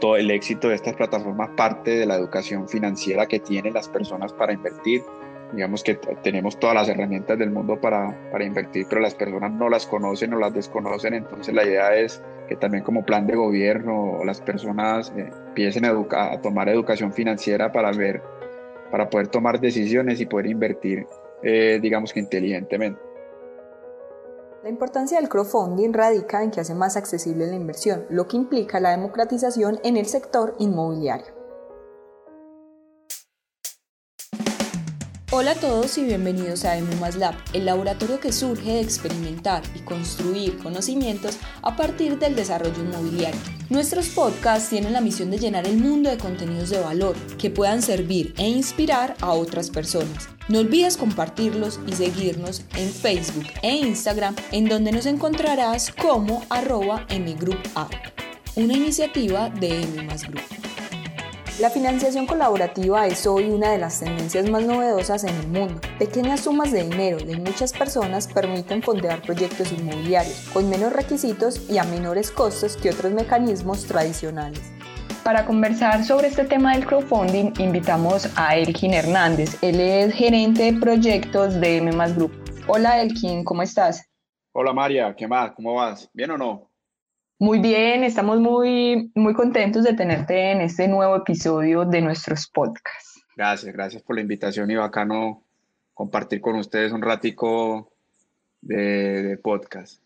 todo el éxito de estas plataformas parte de la educación financiera que tienen las personas para invertir. Digamos que tenemos todas las herramientas del mundo para, para invertir, pero las personas no las conocen o las desconocen. Entonces la idea es que también como plan de gobierno las personas eh, empiecen a, tomar educación financiera para ver, para poder tomar decisiones y poder invertir, eh, digamos que inteligentemente. La importancia del crowdfunding radica en que hace más accesible la inversión, lo que implica la democratización en el sector inmobiliario. Hola a todos y bienvenidos a EMUMAS Lab, el laboratorio que surge de experimentar y construir conocimientos a partir del desarrollo inmobiliario. Nuestros podcasts tienen la misión de llenar el mundo de contenidos de valor que puedan servir e inspirar a otras personas. No olvides compartirlos y seguirnos en Facebook e Instagram, en donde nos encontrarás como arroba mgroup una iniciativa de M Group. La financiación colaborativa es hoy una de las tendencias más novedosas en el mundo. Pequeñas sumas de dinero de muchas personas permiten fondear proyectos inmobiliarios con menos requisitos y a menores costos que otros mecanismos tradicionales. Para conversar sobre este tema del crowdfunding, invitamos a Elkin Hernández. Él es gerente de proyectos de M Group. Hola Elkin, ¿cómo estás? Hola María, ¿qué más? ¿Cómo vas? ¿Bien o no? Muy bien, estamos muy, muy contentos de tenerte en este nuevo episodio de nuestros podcasts. Gracias, gracias por la invitación y bacano compartir con ustedes un ratico de, podcast.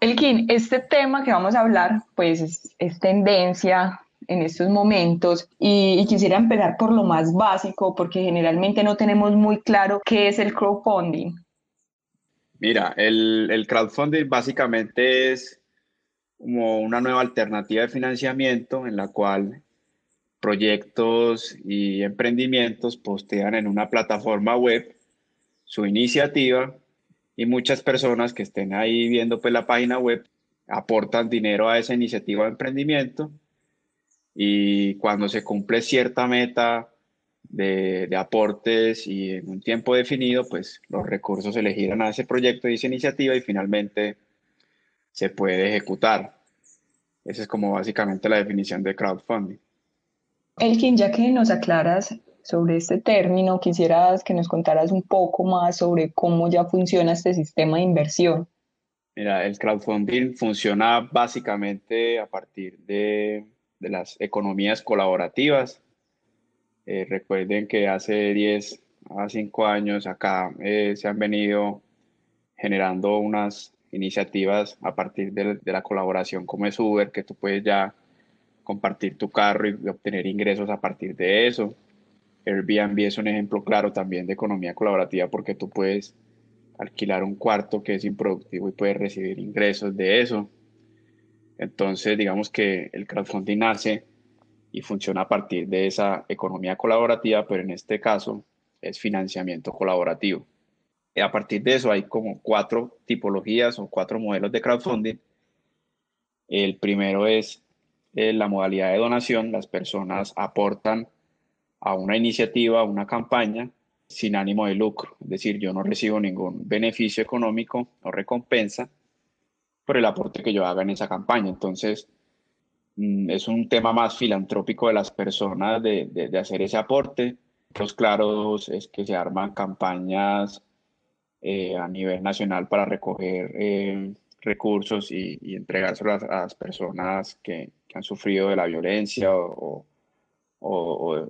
Elkin, este tema que vamos a hablar, pues es, tendencia en estos momentos y, quisiera empezar por lo más básico porque generalmente no tenemos muy claro qué es el crowdfunding. Mira, el, el crowdfunding básicamente es como una nueva alternativa de financiamiento en la cual proyectos y emprendimientos postean en una plataforma web su iniciativa y muchas personas que estén ahí viendo pues la página web aportan dinero a esa iniciativa de emprendimiento y cuando se cumple cierta meta de, de, aportes y en un tiempo definido, pues los recursos se elegirán a ese proyecto y esa iniciativa y finalmente se puede ejecutar. Esa es como básicamente la definición de crowdfunding. Elkin, ya que nos aclaras sobre este término, quisieras que nos contaras un poco más sobre cómo ya funciona este sistema de inversión. Mira, el crowdfunding funciona básicamente a partir de, de las economías colaborativas. Eh, recuerden que hace 10 a 5 años acá eh, se han venido generando unas iniciativas a partir de, la colaboración como es Uber, que tú puedes ya compartir tu carro y obtener ingresos a partir de eso. Airbnb es un ejemplo claro también de economía colaborativa porque tú puedes alquilar un cuarto que es improductivo y puedes recibir ingresos de eso. Entonces, digamos que el crowdfunding nace y funciona a partir de esa economía colaborativa, pero en este caso es financiamiento colaborativo a partir de eso hay como cuatro tipologías o cuatro modelos de crowdfunding. El primero es eh, la modalidad de donación. Las personas aportan a una iniciativa, a una campaña sin ánimo de lucro. Es decir, yo no recibo ningún beneficio económico o recompensa por el aporte que yo haga en esa campaña. Entonces, mm, es un tema más filantrópico de las personas de, de hacer ese aporte. Los claros es que se arman campañas eh, a nivel nacional para recoger eh, recursos y, y entregárselos a, las personas que, han sufrido de la violencia o,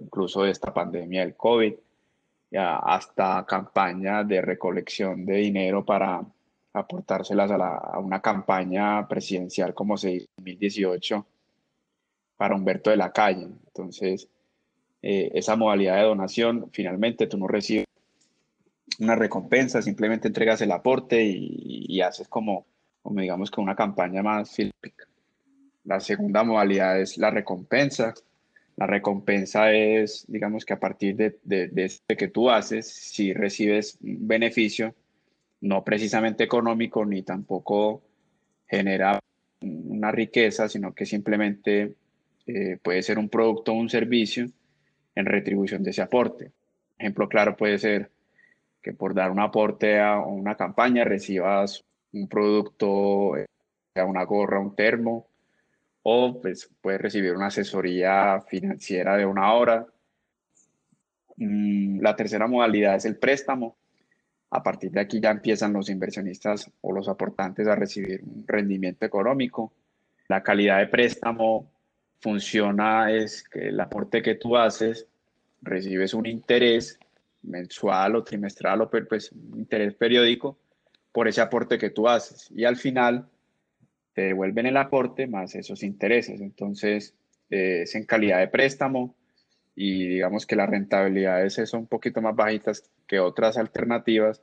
incluso de esta pandemia del COVID, ya hasta campañas de recolección de dinero para aportárselas a, una campaña presidencial como se hizo en 2018 para Humberto de la Calle. Entonces, eh, esa modalidad de donación, finalmente tú no recibes una recompensa, simplemente entregas el aporte y, haces como, como, digamos que una campaña más filmica. La segunda modalidad es la recompensa. La recompensa es, digamos que a partir de, de, que tú haces, si recibes beneficio, no precisamente económico ni tampoco genera una riqueza, sino que simplemente eh, puede ser un producto o un servicio en retribución de ese aporte. Ejemplo claro puede ser que por dar un aporte a una campaña recibas un producto, eh, una gorra, un termo o pues puedes recibir una asesoría financiera de una hora. Mm, la tercera modalidad es el préstamo. A partir de aquí ya empiezan los inversionistas o los aportantes a recibir un rendimiento económico. La calidad de préstamo funciona es que el aporte que tú haces recibes un interés mensual o trimestral o pues un interés periódico por ese aporte que tú haces y al final te devuelven el aporte más esos intereses. Entonces eh, es en calidad de préstamo y digamos que las rentabilidades son un poquito más bajitas que otras alternativas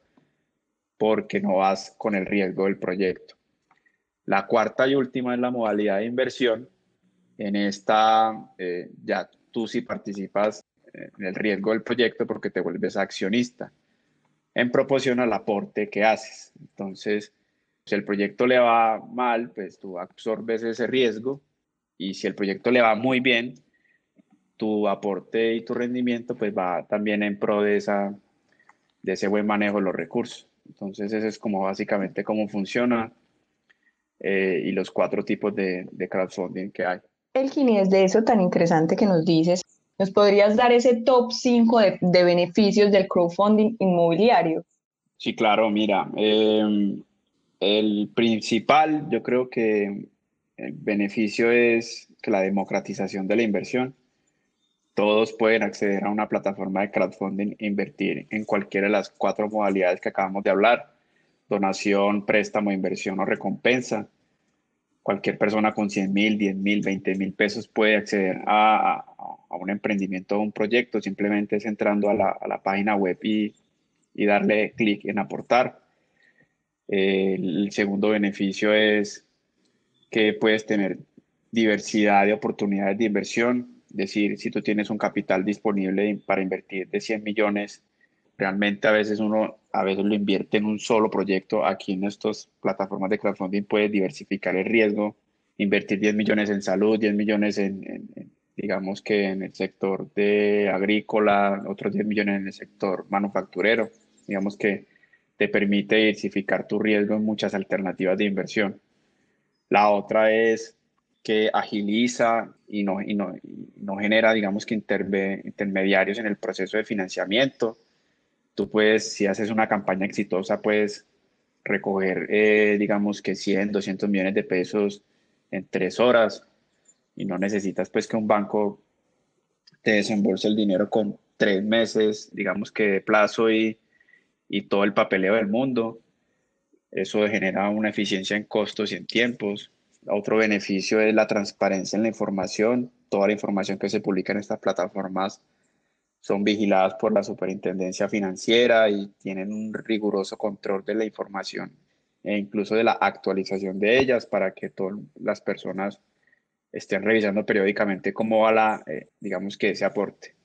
porque no vas con el riesgo del proyecto. La cuarta y última es la modalidad de inversión, en esta eh, ya tú sí participas en el riesgo del proyecto porque te vuelves accionista en proporción al aporte que haces. Entonces, si el proyecto le va mal, pues tú absorbes ese riesgo y si el proyecto le va muy bien, tu aporte y tu rendimiento pues va también en pro de, esa, de ese buen manejo de los recursos. Entonces, ese es como básicamente cómo funciona eh, y los cuatro tipos de, de crowdfunding que hay. Elkin, y de eso tan interesante que nos dices, ¿nos podrías dar ese top 5 de, beneficios del crowdfunding inmobiliario? Sí, claro, mira, em, el principal, yo creo que el beneficio es que la democratización de la inversión. Todos pueden acceder a una plataforma de crowdfunding e invertir en cualquiera de las cuatro modalidades que acabamos de hablar, donación, préstamo, inversión o recompensa. Cualquier persona con 100 mil, 10 mil, 20 mil pesos puede acceder a, un emprendimiento o un proyecto, simplemente es entrando a la, página web y, darle clic en aportar. el segundo beneficio es que puedes tener diversidad de oportunidades de inversión, decir, si tú tienes un capital disponible para invertir de 100 millones, realmente a veces uno a veces lo invierte en un solo proyecto. Aquí en estas plataformas de crowdfunding puedes diversificar el riesgo, invertir 10 millones en salud, 10 millones en, digamos que en el sector de agrícola, otros 10 millones en el sector manufacturero. Digamos que te permite diversificar tu riesgo en muchas alternativas de inversión. La otra es que agiliza y no, y no, no genera, digamos que intermediarios en el proceso de financiamiento tú puedes, si haces una campaña exitosa, puedes recoger, eh, digamos que 100, 200 millones de pesos en tres horas y no necesitas pues que un banco te desembolse el dinero con tres meses, digamos que de plazo y, y todo el papeleo del mundo. Eso genera una eficiencia en costos y en tiempos. Otro beneficio es la transparencia en la información. Toda la información que se publica en estas plataformas son vigiladas por la superintendencia financiera y tienen un riguroso control de la información e incluso de la actualización de ellas para que todas las personas estén revisando periódicamente cómo va la, eh, digamos que ese aporte.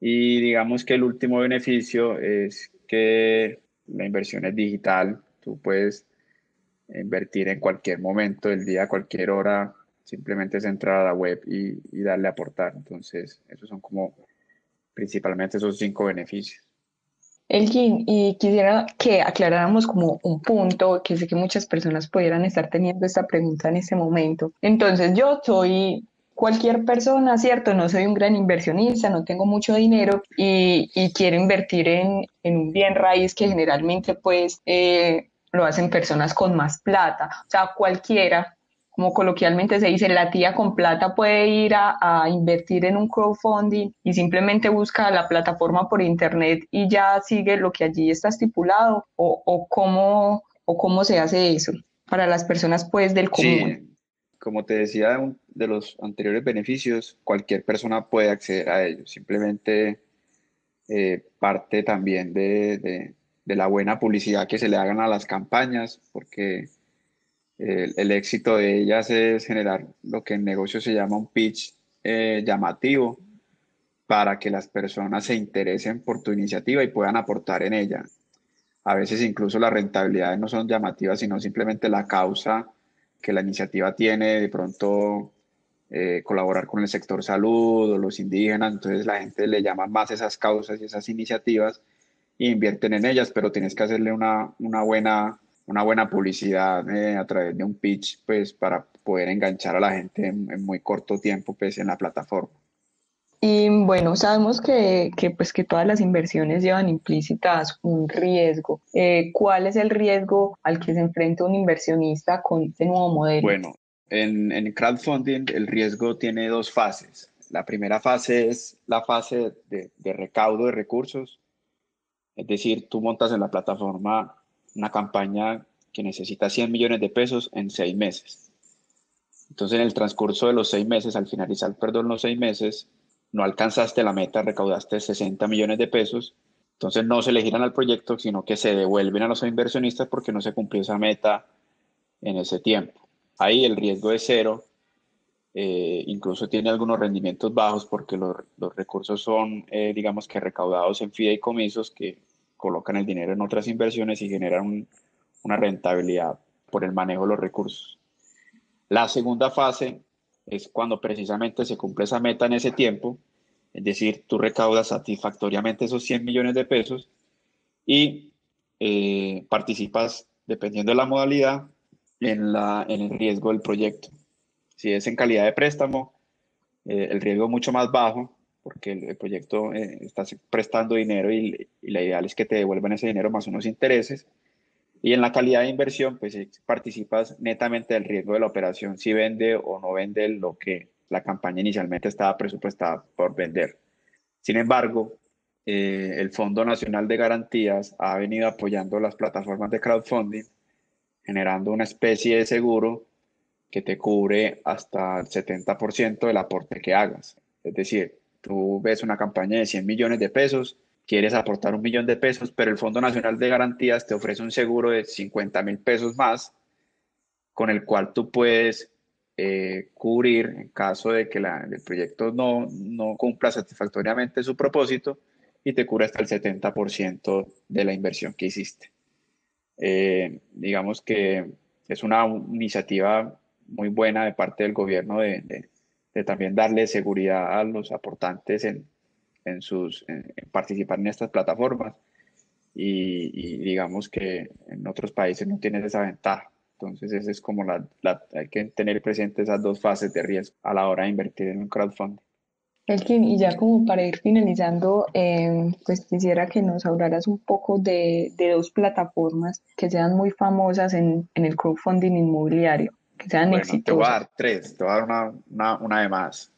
Y digamos que el último beneficio es que la inversión es digital, tú puedes invertir en cualquier momento del día, cualquier hora, simplemente es entrar a la web y, y darle a aportar. Entonces, esos son como principalmente esos cinco beneficios. Elgin, y quisiera que aclaráramos como un punto que sé que muchas personas pudieran estar teniendo esta pregunta en este momento. Entonces, yo soy cualquier persona, ¿cierto? No soy un gran inversionista, no tengo mucho dinero y, quiero invertir en, un bien raíz que generalmente pues eh, lo hacen personas con más plata. O sea, cualquiera como coloquialmente se dice, la tía con plata puede ir a, invertir en un crowdfunding y simplemente busca la plataforma por internet y ya sigue lo que allí está estipulado o, o cómo, o cómo se hace eso para las personas pues del común. Sí, como te decía de los anteriores beneficios, cualquier persona puede acceder a ellos, simplemente eh, parte también de, de, de la buena publicidad que se le hagan a las campañas, porque el, éxito de ellas es generar lo que en negocio se llama un pitch eh, llamativo para que las personas se interesen por tu iniciativa y puedan aportar en ella. A veces incluso las rentabilidades no son llamativas, sino simplemente la causa que la iniciativa tiene, de pronto eh, colaborar con el sector salud o los indígenas, entonces la gente le llama más esas causas y esas iniciativas e invierten en ellas, pero tienes que hacerle una, una buena una buena publicidad eh, a través de un pitch, pues para poder enganchar a la gente en, muy corto tiempo, pues en la plataforma. Y bueno, sabemos que, que, pues, que todas las inversiones llevan implícitas un riesgo. Eh, ¿Cuál es el riesgo al que se enfrenta un inversionista con este nuevo modelo? Bueno, en, en crowdfunding el riesgo tiene dos fases. La primera fase es la fase de, de recaudo de recursos, es decir, tú montas en la plataforma una campaña que necesita 100 millones de pesos en seis meses. Entonces, en el transcurso de los seis meses, al finalizar, perdón, los seis meses, no alcanzaste la meta, recaudaste 60 millones de pesos. Entonces, no se le giran al proyecto, sino que se devuelven a los inversionistas porque no se cumplió esa meta en ese tiempo. Ahí el riesgo es cero. Eh, incluso tiene algunos rendimientos bajos porque los, recursos son, eh, digamos que recaudados en fideicomisos que colocan el dinero en otras inversiones y generan una rentabilidad por el manejo de los recursos. La segunda fase es cuando precisamente se cumple esa meta en ese tiempo, es decir, tú recaudas satisfactoriamente esos 100 millones de pesos y eh, participas, dependiendo de la modalidad, en el riesgo del proyecto. Si es en calidad de préstamo, eh, el riesgo es mucho más bajo porque el, proyecto eh, está prestando dinero y, la ideal es que te devuelvan ese dinero más unos intereses. Y en la calidad de inversión, pues participas netamente del riesgo de la operación, si vende o no vende lo que la campaña inicialmente estaba presupuestada por vender. Sin embargo, eh, el Fondo Nacional de Garantías ha venido apoyando las plataformas de crowdfunding, generando una especie de seguro que te cubre hasta el 70% del aporte que hagas. Es decir, Tú ves una campaña de 100 millones de pesos, quieres aportar un millón de pesos, pero el Fondo Nacional de Garantías te ofrece un seguro de 50 mil pesos más, con el cual tú puedes eh, cubrir en caso de que el proyecto no, no cumpla satisfactoriamente su propósito y te cubre hasta el 70% de la inversión que hiciste. Eh, digamos que es una iniciativa muy buena de parte del gobierno de, de también darle seguridad a los aportantes en, en sus, en, participar en estas plataformas. Y, digamos que en otros países no tienes esa ventaja. Entonces, esa es como la, hay que tener presente esas dos fases de riesgo a la hora de invertir en un crowdfunding. Elkin, y ya como para ir finalizando, eh, pues quisiera que nos hablaras un poco de, de, dos plataformas que sean muy famosas en, en el crowdfunding inmobiliario que sean bueno, Te voy a dar tres, te voy a dar una, una, una de más.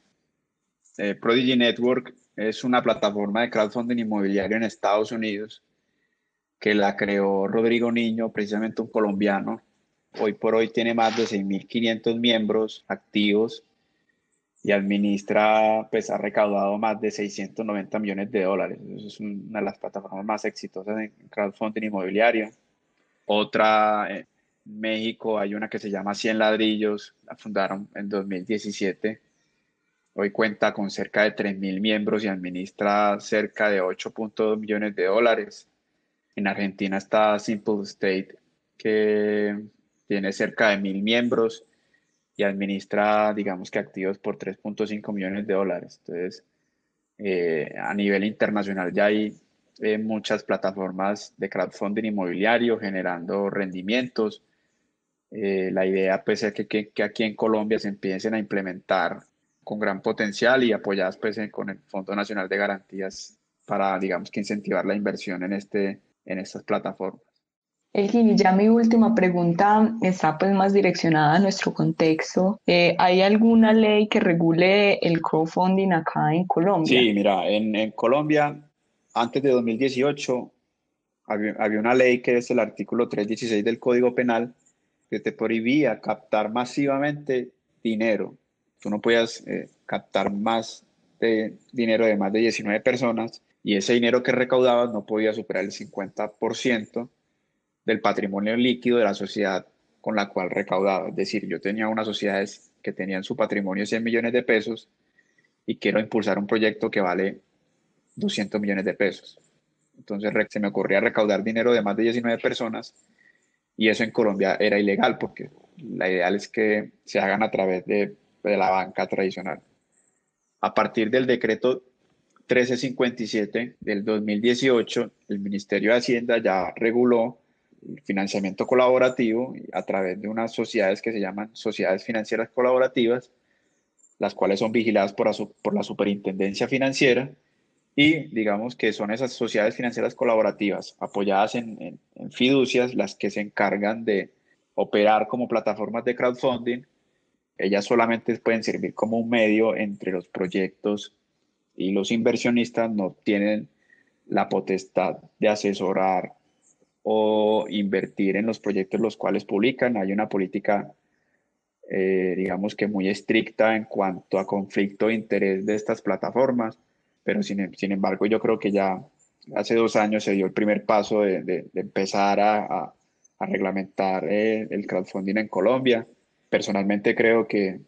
Eh, Prodigy Network es una plataforma de crowdfunding inmobiliario en Estados Unidos que la creó Rodrigo Niño, precisamente un colombiano. Hoy por hoy tiene más de 6.500 miembros activos y administra, pues ha recaudado más de 690 millones de dólares. es una de las plataformas más exitosas en crowdfunding inmobiliario. Otra, eh, México hay una que se llama 100 ladrillos, la fundaron en 2017. Hoy cuenta con cerca de 3.000 miembros y administra cerca de 8.2 millones de dólares. En Argentina está Simple State, que tiene cerca de 1.000 miembros y administra, digamos que activos por 3.5 millones de dólares. Entonces, eh, a nivel internacional ya hay eh, muchas plataformas de crowdfunding inmobiliario generando rendimientos eh, la idea pues, es que, que, aquí en Colombia se empiecen a implementar con gran potencial y apoyadas pues, con el Fondo Nacional de Garantías para, digamos, que incentivar la inversión en, este, en estas plataformas. Elgin, ya mi última pregunta está pues más direccionada a nuestro contexto. Eh, ¿Hay alguna ley que regule el crowdfunding acá en Colombia? Sí, mira, en, en Colombia, antes de 2018, había, había, una ley que es el artículo 316 del Código Penal, que te prohibía captar masivamente dinero. Tú no podías eh, captar más de dinero de más de 19 personas y ese dinero que recaudabas no podía superar el 50% del patrimonio líquido de la sociedad con la cual recaudaba. Es decir, yo tenía unas sociedades que tenían su patrimonio 100 millones de pesos y quiero impulsar un proyecto que vale 200 millones de pesos. Entonces se me ocurría recaudar dinero de más de 19 personas y eso en Colombia era ilegal porque la ideal es que se hagan a través de, la banca tradicional. A partir del decreto 1357 del 2018, el Ministerio de Hacienda ya reguló financiamiento colaborativo a través de unas sociedades que se llaman sociedades financieras colaborativas, las cuales son vigiladas por la superintendencia financiera y digamos que son esas sociedades financieras colaborativas apoyadas en, fiducias las que se encargan de operar como plataformas de crowdfunding. Ellas solamente pueden servir como un medio entre los proyectos y los inversionistas no tienen la potestad de asesorar o invertir en los proyectos los cuales publican. Hay una política, eh, digamos que muy estricta en cuanto a conflicto de interés de estas plataformas pero sin, embargo yo creo que ya hace dos años se dio el primer paso de, empezar a, reglamentar eh, el crowdfunding en Colombia. Personalmente creo que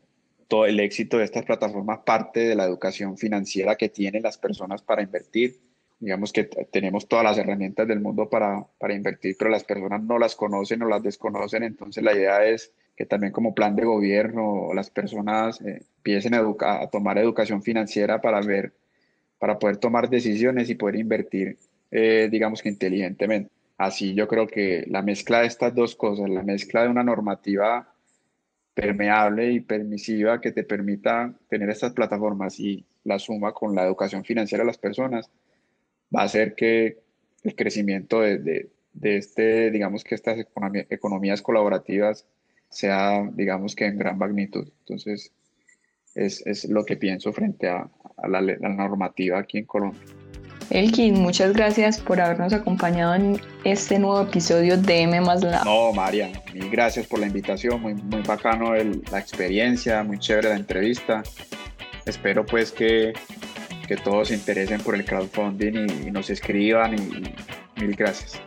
todo el éxito de estas plataformas parte de la educación financiera que tienen las personas para invertir. Digamos que tenemos todas las herramientas del mundo para, invertir, pero las personas no las conocen o las desconocen. Entonces la idea es que también como plan de gobierno las personas eh, empiecen a tomar educación financiera para ver para poder tomar decisiones y poder invertir, eh, digamos que inteligentemente. Así yo creo que la mezcla de estas dos cosas, la mezcla de una normativa permeable y permisiva que te permita tener estas plataformas y la suma con la educación financiera de las personas, va a hacer que el crecimiento de, de, de este, digamos que estas economías colaborativas sea, digamos que en gran magnitud. Entonces, es, es lo que pienso frente a, a la, normativa aquí en Colombia. Elkin, muchas gracias por habernos acompañado en este nuevo episodio de M más Lab. No, María, mil gracias por la invitación, muy, muy bacano el, la experiencia, muy chévere la entrevista. Espero pues que, que todos se interesen por el crowdfunding y, y nos escriban y mil gracias.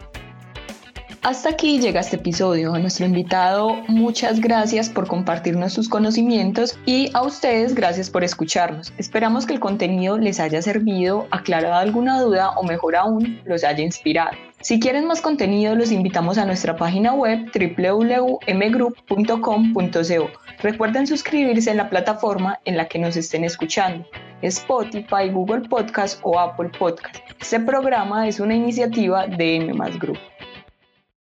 Hasta aquí llega este episodio. A nuestro invitado, muchas gracias por compartirnos sus conocimientos y a ustedes, gracias por escucharnos. Esperamos que el contenido les haya servido, aclarado alguna duda o mejor aún, los haya inspirado. Si quieren más contenido, los invitamos a nuestra página web www.mgroup.com.co. Recuerden suscribirse en la plataforma en la que nos estén escuchando, Spotify, Google Podcast o Apple Podcast. Este programa es una iniciativa de M Group.